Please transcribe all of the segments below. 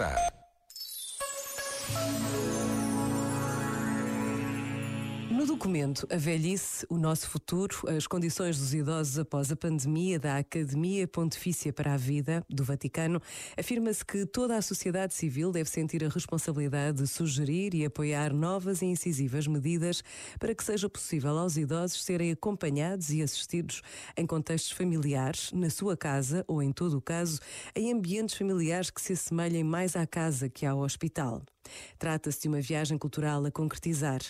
começar. No documento A Velhice, o Nosso Futuro, as condições dos idosos após a pandemia da Academia Pontifícia para a Vida do Vaticano, afirma-se que toda a sociedade civil deve sentir a responsabilidade de sugerir e apoiar novas e incisivas medidas para que seja possível aos idosos serem acompanhados e assistidos em contextos familiares, na sua casa ou, em todo o caso, em ambientes familiares que se assemelhem mais à casa que ao hospital. Trata-se de uma viagem cultural a concretizar.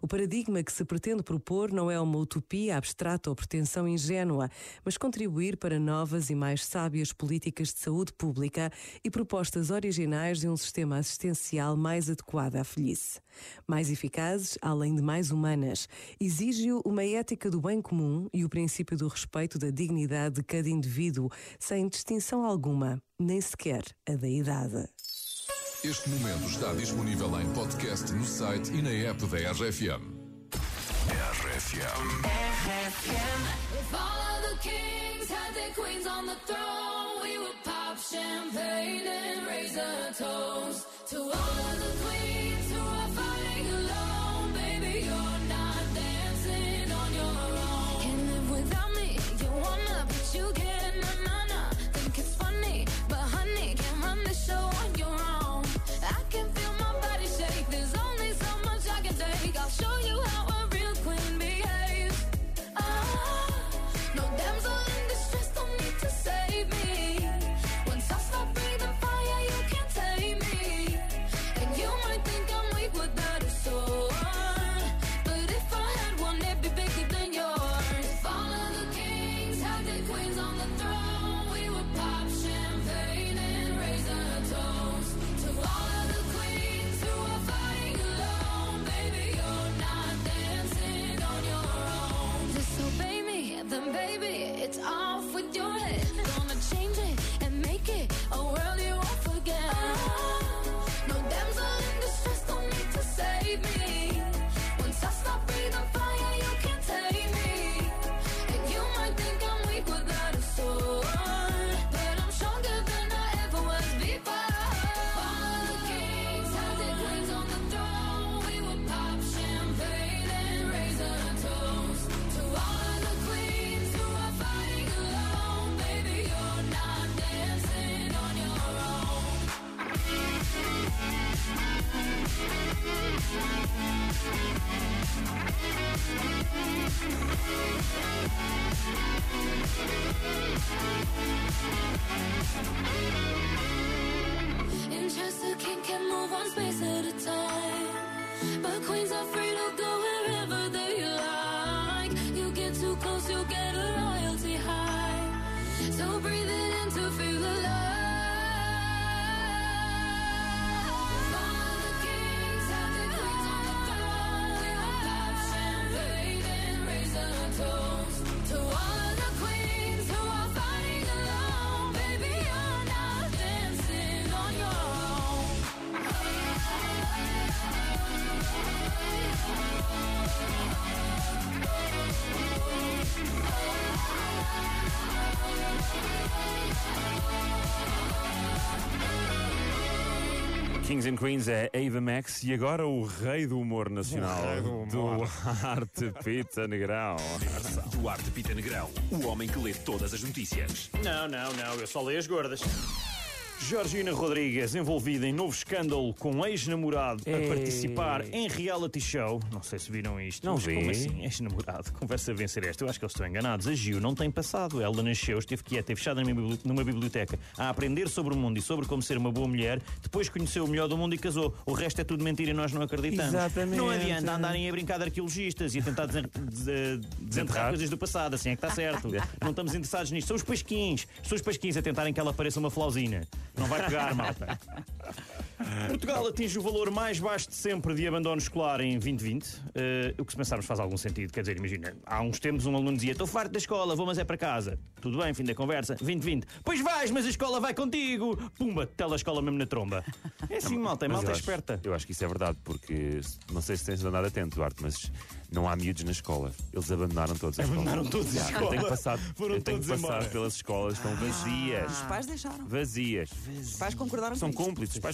O paradigma que se pretende propor não é uma utopia abstrata ou pretensão ingênua, mas contribuir para novas e mais sábias políticas de saúde pública e propostas originais de um sistema assistencial mais adequado à velhice. Mais eficazes, além de mais humanas, exige-o uma ética do bem comum e o princípio do respeito da dignidade de cada indivíduo, sem distinção alguma, nem sequer a da idade. Este momento está disponível em podcast no site e na app da RFM. RFM. If all of the kings had their queens on the throne, we would pop champagne and raise a toast to all of the queens who are fighting alone. Baby, you're not dancing So breathe it in to feel alive. Kings and Queens é Ava Max e agora o rei do humor nacional. O rei do humor. Arte Pita Negrão. Duarte Pita Negrão, o homem que lê todas as notícias. Não, não, não, eu só leio as gordas. Georgina Rodrigues envolvida em novo escândalo com ex-namorado a participar em reality show. Não sei se viram isto. Não mas vi. Como assim? Ex-namorado. Conversa a vencer esta. Eu acho que eles estão enganados. A Gil não tem passado. Ela nasceu, esteve quieta, fechada numa bibli- numa biblioteca a aprender sobre o mundo e sobre como ser uma boa mulher. Depois conheceu o melhor do mundo e casou. O resto é tudo mentira e nós não acreditamos. Exatamente. Não adianta andarem a brincar de arqueologistas e a tentar desen- des- desenterrar coisas do passado. Assim é que está certo. Não estamos interessados nisto. São os pasquins. São os pasquins a tentarem que ela pareça uma flausina. Não vai pegar, malta. Portugal atinge o valor mais baixo de sempre de abandono escolar em 2020. Eh, o que se pensarmos faz algum sentido. Quer dizer, imagina, há uns tempos um aluno dizia: Estou farto da escola, vou, mas é para casa. Tudo bem, fim da conversa. 2020. Pois vais, mas a escola vai contigo. Pumba, telescola mesmo na tromba. É assim, malta, é malta eu acho- esperta. Eu acho que isso é verdade, porque não sei se tens andado atento, Duarte, mas não há miúdos na escola. Eles abandonaram todos a escola. Abandonaram todos a Já, escola. Eu tenho passado, Foram eu tenho todos passado embora. pelas escolas, estão vazias. Os pais deixaram. Vazias. Os pais concordaram São cúmplices. Os pais